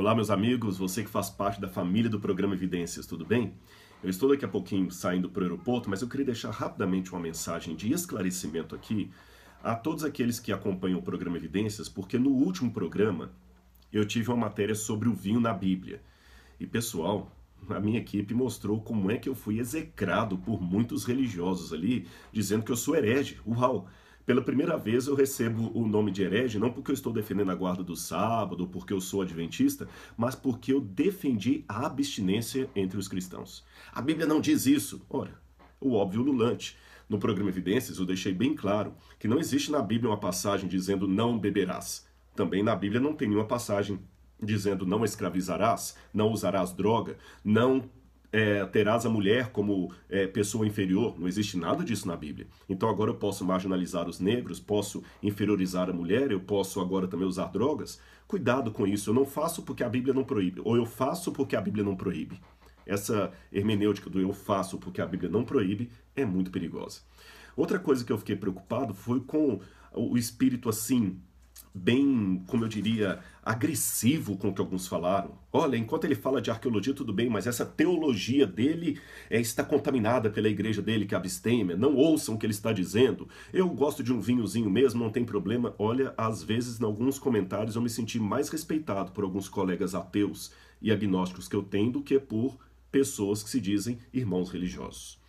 Olá, meus amigos, você que faz parte da família do programa Evidências, tudo bem? Eu estou daqui a pouquinho saindo para o aeroporto, mas eu queria deixar rapidamente uma mensagem de esclarecimento aqui a todos aqueles que acompanham o programa Evidências, porque no último programa eu tive uma matéria sobre o vinho na Bíblia. E pessoal, a minha equipe mostrou como é que eu fui execrado por muitos religiosos ali, dizendo que eu sou herege. Uau! Pela primeira vez eu recebo o nome de herege, não porque eu estou defendendo a guarda do sábado, ou porque eu sou adventista, mas porque eu defendi a abstinência entre os cristãos. A Bíblia não diz isso. Ora, o óbvio lulante. No programa Evidências eu deixei bem claro que não existe na Bíblia uma passagem dizendo não beberás. Também na Bíblia não tem nenhuma passagem dizendo não escravizarás, não usarás droga, não é, terás a mulher como é, pessoa inferior. Não existe nada disso na Bíblia. Então agora eu posso marginalizar os negros, posso inferiorizar a mulher, eu posso agora também usar drogas. Cuidado com isso. Eu não faço porque a Bíblia não proíbe, ou eu faço porque a Bíblia não proíbe. Essa hermenêutica do eu faço porque a Bíblia não proíbe é muito perigosa. Outra coisa que eu fiquei preocupado foi com o espírito assim bem, como eu diria, agressivo com o que alguns falaram. Olha, enquanto ele fala de arqueologia, tudo bem, mas essa teologia dele é, está contaminada pela igreja dele que absteme. Não ouçam o que ele está dizendo. Eu gosto de um vinhozinho mesmo, não tem problema. Olha, às vezes, em alguns comentários, eu me senti mais respeitado por alguns colegas ateus e agnósticos que eu tenho do que por pessoas que se dizem irmãos religiosos.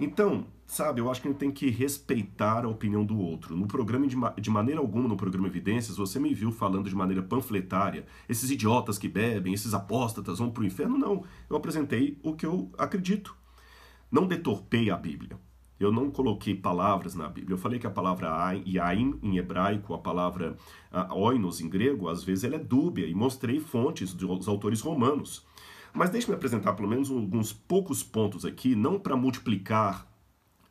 Então, sabe, eu acho que a gente tem que respeitar a opinião do outro. No programa, de, ma de maneira alguma, no programa Evidências, você me viu falando de maneira panfletária, esses idiotas que bebem, esses apóstatas vão para o inferno. Não, eu apresentei o que eu acredito. Não deturpei a Bíblia. Eu não coloquei palavras na Bíblia. Eu falei que a palavra yaim em hebraico, a palavra uh, oinos em grego, às vezes ela é dúbia, e mostrei fontes dos autores romanos. Mas deixe-me apresentar pelo menos alguns poucos pontos aqui, não para multiplicar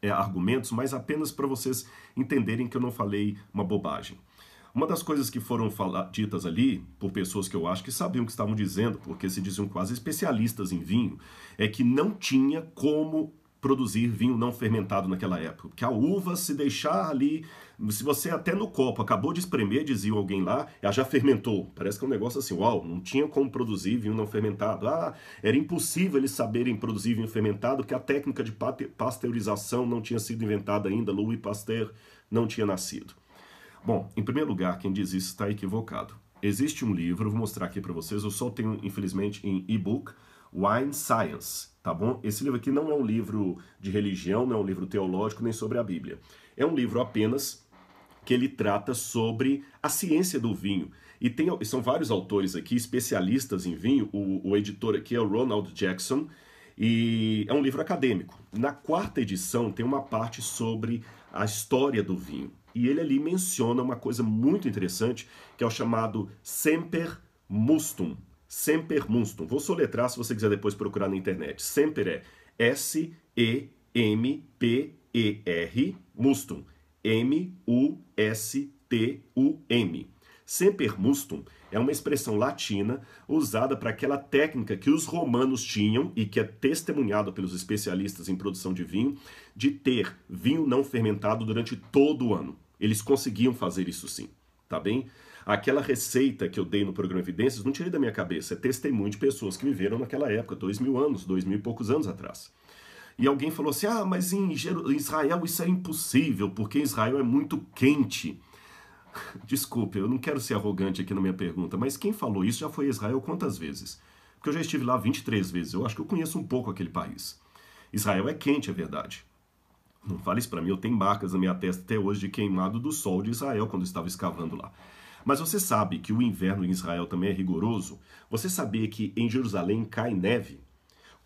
é, argumentos, mas apenas para vocês entenderem que eu não falei uma bobagem. Uma das coisas que foram ditas ali por pessoas que eu acho que sabiam o que estavam dizendo, porque se diziam quase especialistas em vinho, é que não tinha como produzir vinho não fermentado naquela época. Que a uva, se deixar ali, se você até no copo acabou de espremer, dizia alguém lá, ela já fermentou. Parece que é um negócio assim, uau, não tinha como produzir vinho não fermentado. Ah, era impossível eles saberem produzir vinho fermentado, que a técnica de pasteurização não tinha sido inventada ainda, Louis Pasteur não tinha nascido. Bom, em primeiro lugar, quem diz isso está equivocado. Existe um livro, vou mostrar aqui para vocês, eu só tenho, infelizmente, em e-book, Wine Science, tá bom? Esse livro aqui não é um livro de religião, não é um livro teológico, nem sobre a Bíblia. É um livro apenas que ele trata sobre a ciência do vinho. E tem, são vários autores aqui, especialistas em vinho. O, o editor aqui é o Ronald Jackson, e é um livro acadêmico. Na quarta edição tem uma parte sobre a história do vinho. E ele ali menciona uma coisa muito interessante, que é o chamado Semper Mustum, Semper Mustum. Vou soletrar se você quiser depois procurar na internet. Semper é S-E-M-P-E-R Mustum. M-U-S-T-U-M. Semper Mustum é uma expressão latina usada para aquela técnica que os romanos tinham e que é testemunhado pelos especialistas em produção de vinho, de ter vinho não fermentado durante todo o ano. Eles conseguiam fazer isso sim, tá bem? Aquela receita que eu dei no programa Evidências não tirei da minha cabeça, é testemunho de pessoas que viveram naquela época, dois mil anos, dois mil e poucos anos atrás. E alguém falou assim: ah, mas em Israel isso é impossível, porque Israel é muito quente. Desculpe, eu não quero ser arrogante aqui na minha pergunta, mas quem falou isso já foi Israel quantas vezes? Porque eu já estive lá 23 vezes, eu acho que eu conheço um pouco aquele país. Israel é quente, é verdade. Não fale isso para mim, eu tenho marcas na minha testa até hoje de queimado do sol de Israel quando estava escavando lá. Mas você sabe que o inverno em Israel também é rigoroso? Você sabia que em Jerusalém cai neve?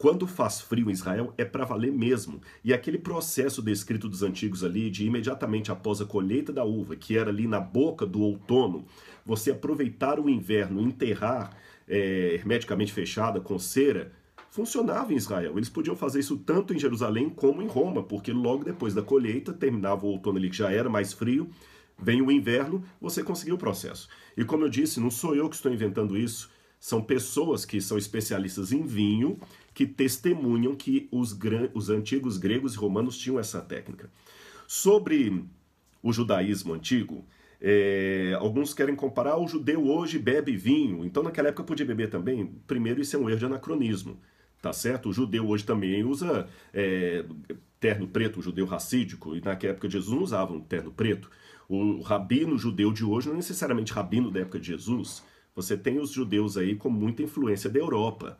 Quando faz frio em Israel é para valer mesmo. E aquele processo descrito dos antigos ali, de imediatamente após a colheita da uva, que era ali na boca do outono, você aproveitar o inverno, enterrar é, hermeticamente fechada com cera, funcionava em Israel. Eles podiam fazer isso tanto em Jerusalém como em Roma, porque logo depois da colheita, terminava o outono ali que já era mais frio, Vem o inverno, você conseguiu o processo. E como eu disse, não sou eu que estou inventando isso, são pessoas que são especialistas em vinho que testemunham que os, os antigos gregos e romanos tinham essa técnica. Sobre o judaísmo antigo, É, alguns querem comparar o judeu hoje bebe vinho, então naquela época podia beber também. Primeiro, isso é um erro de anacronismo, tá certo? O judeu hoje também usa é, terno preto, o judeu racídico, e naquela época de Jesus não usava um terno preto. O rabino judeu de hoje não é necessariamente rabino da época de Jesus. Você tem os judeus aí com muita influência da Europa.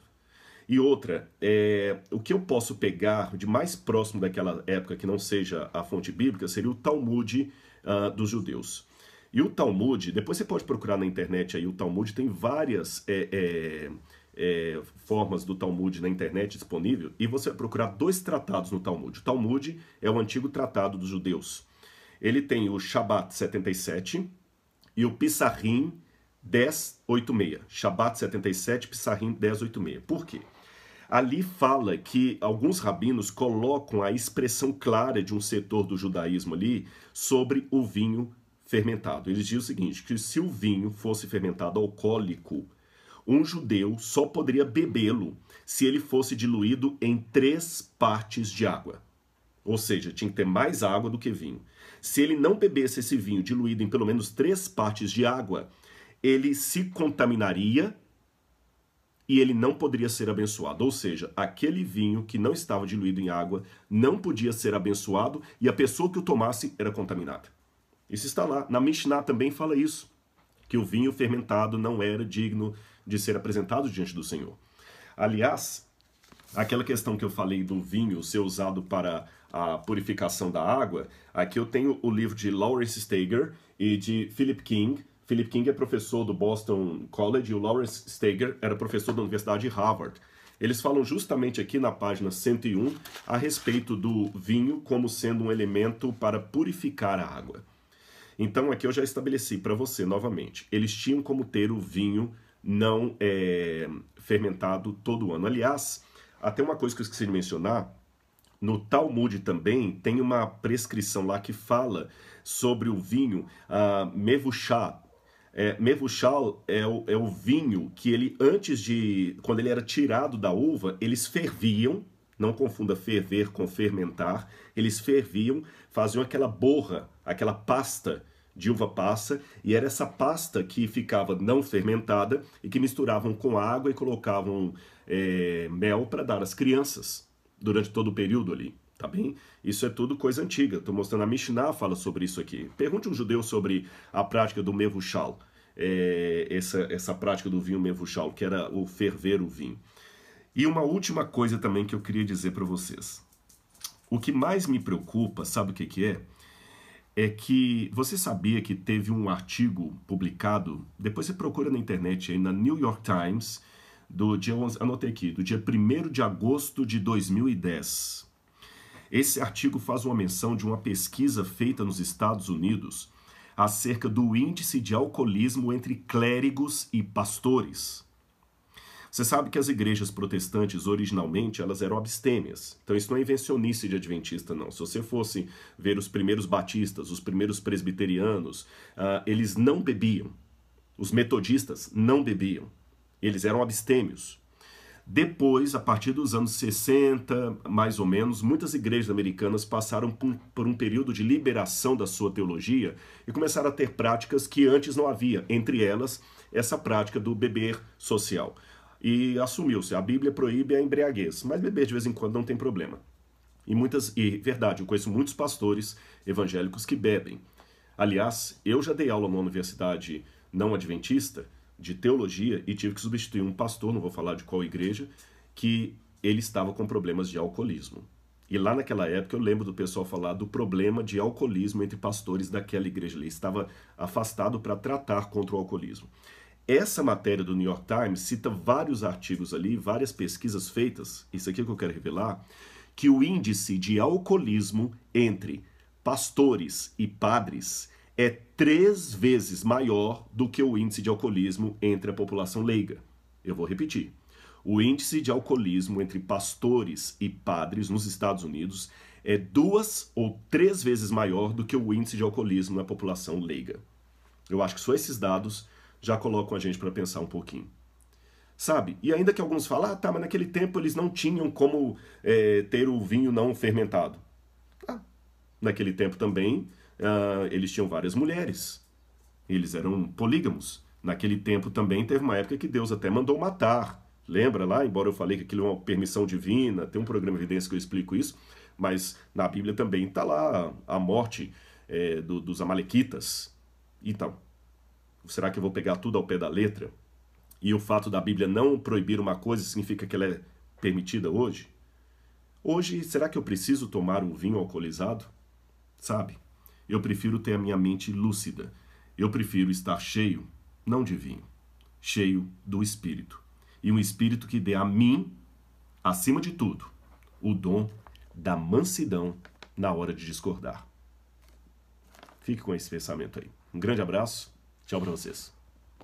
E outra, é, o que eu posso pegar de mais próximo daquela época que não seja a fonte bíblica seria o Talmud uh, dos judeus. E o Talmud, depois você pode procurar na internet aí, o Talmud tem várias é, é, é, formas do Talmud na internet disponível, e você vai procurar dois tratados no Talmud. O Talmud é o antigo tratado dos judeus. Ele tem o Shabat 77 e o Pissahim 1086. Shabat 77, Pissahim 1086. Por quê? Ali fala que alguns rabinos colocam a expressão clara de um setor do judaísmo ali sobre o vinho fermentado. Eles dizem o seguinte, que se o vinho fosse fermentado alcoólico, um judeu só poderia bebê-lo se ele fosse diluído em três partes de água. Ou seja, tinha que ter mais água do que vinho. Se ele não bebesse esse vinho diluído em pelo menos três partes de água, ele se contaminaria e ele não poderia ser abençoado. Ou seja, aquele vinho que não estava diluído em água não podia ser abençoado e a pessoa que o tomasse era contaminada. Isso está lá. Na Mishnah também fala isso, que o vinho fermentado não era digno de ser apresentado diante do Senhor. Aliás, aquela questão que eu falei do vinho ser usado para a purificação da água, aqui eu tenho o livro de Lawrence Steger e de Philip King. Philip King é professor do Boston College e o Lawrence Steger era professor da Universidade de Harvard. Eles falam justamente aqui na página 101 a respeito do vinho como sendo um elemento para purificar a água. Então aqui eu já estabeleci para você novamente. Eles tinham como ter o vinho não é, fermentado todo ano. Aliás, até uma coisa que eu esqueci de mencionar, no Talmud também tem uma prescrição lá que fala sobre o vinho uh, mevuchá. É, mevuchal é o, é o vinho que ele, antes de, quando ele era tirado da uva, eles ferviam, não confunda ferver com fermentar, eles ferviam, faziam aquela borra, aquela pasta de uva passa, e era essa pasta que ficava não fermentada e que misturavam com água e colocavam é, mel para dar às crianças durante todo o período ali, tá bem? Isso é tudo coisa antiga. Estou mostrando a Mishnah fala sobre isso aqui. Pergunte um judeu sobre a prática do mevushal, é, essa, essa prática do vinho mevushal, que era o ferver o vinho. E uma última coisa também que eu queria dizer para vocês. O que mais me preocupa, sabe o que, que é? É que você sabia que teve um artigo publicado, depois você procura na internet aí, na New York Times, do dia, anotei aqui, do dia 1 de agosto de 2010. Esse artigo faz uma menção de uma pesquisa feita nos Estados Unidos acerca do índice de alcoolismo entre clérigos e pastores. Você sabe que as igrejas protestantes, originalmente, elas eram abstêmias. Então isso não é invencionice de adventista, não. Se você fosse ver os primeiros batistas, os primeiros presbiterianos, uh, eles não bebiam. Os metodistas não bebiam. Eles eram abstêmios. Depois, a partir dos anos 60, mais ou menos, muitas igrejas americanas passaram por, um período de liberação da sua teologia e começaram a ter práticas que antes não havia, entre elas essa prática do beber social e assumiu-se. A Bíblia proíbe a embriaguez, mas beber de vez em quando não tem problema. E muitas, e verdade, eu conheço muitos pastores evangélicos que bebem. Aliás, eu já dei aula numa universidade não adventista de teologia e tive que substituir um pastor, não vou falar de qual igreja, que ele estava com problemas de alcoolismo. E lá naquela época eu lembro do pessoal falar do problema de alcoolismo entre pastores daquela igreja ali. Estava afastado para tratar contra o alcoolismo. Essa matéria do New York Times cita vários artigos ali, várias pesquisas feitas, isso aqui é que eu quero revelar, que o índice de alcoolismo entre pastores e padres é três vezes maior do que o índice de alcoolismo entre a população leiga. Eu vou repetir. O índice de alcoolismo entre pastores e padres nos Estados Unidos é duas ou três vezes maior do que o índice de alcoolismo na população leiga. Eu acho que só esses dados já colocam a gente para pensar um pouquinho. Sabe? E ainda que alguns falam, ah, tá, mas naquele tempo eles não tinham como é, ter o vinho não fermentado. Ah, naquele tempo também uh, eles tinham várias mulheres. Eles eram polígamos. Naquele tempo também teve uma época que Deus até mandou matar. Lembra lá? Embora eu falei que aquilo é uma permissão divina, tem um programa de evidência que eu explico isso, mas na Bíblia também está lá a morte é, do, dos Amalequitas. Então, será que eu vou pegar tudo ao pé da letra? E o fato da Bíblia não proibir uma coisa significa que ela é permitida hoje? Hoje, será que eu preciso tomar um vinho alcoolizado? Sabe? Eu prefiro ter a minha mente lúcida. Eu prefiro estar cheio, não de vinho, cheio do Espírito. E um Espírito que dê a mim, acima de tudo, o dom da mansidão na hora de discordar. Fique com esse pensamento aí. Um grande abraço. Tchau para vocês.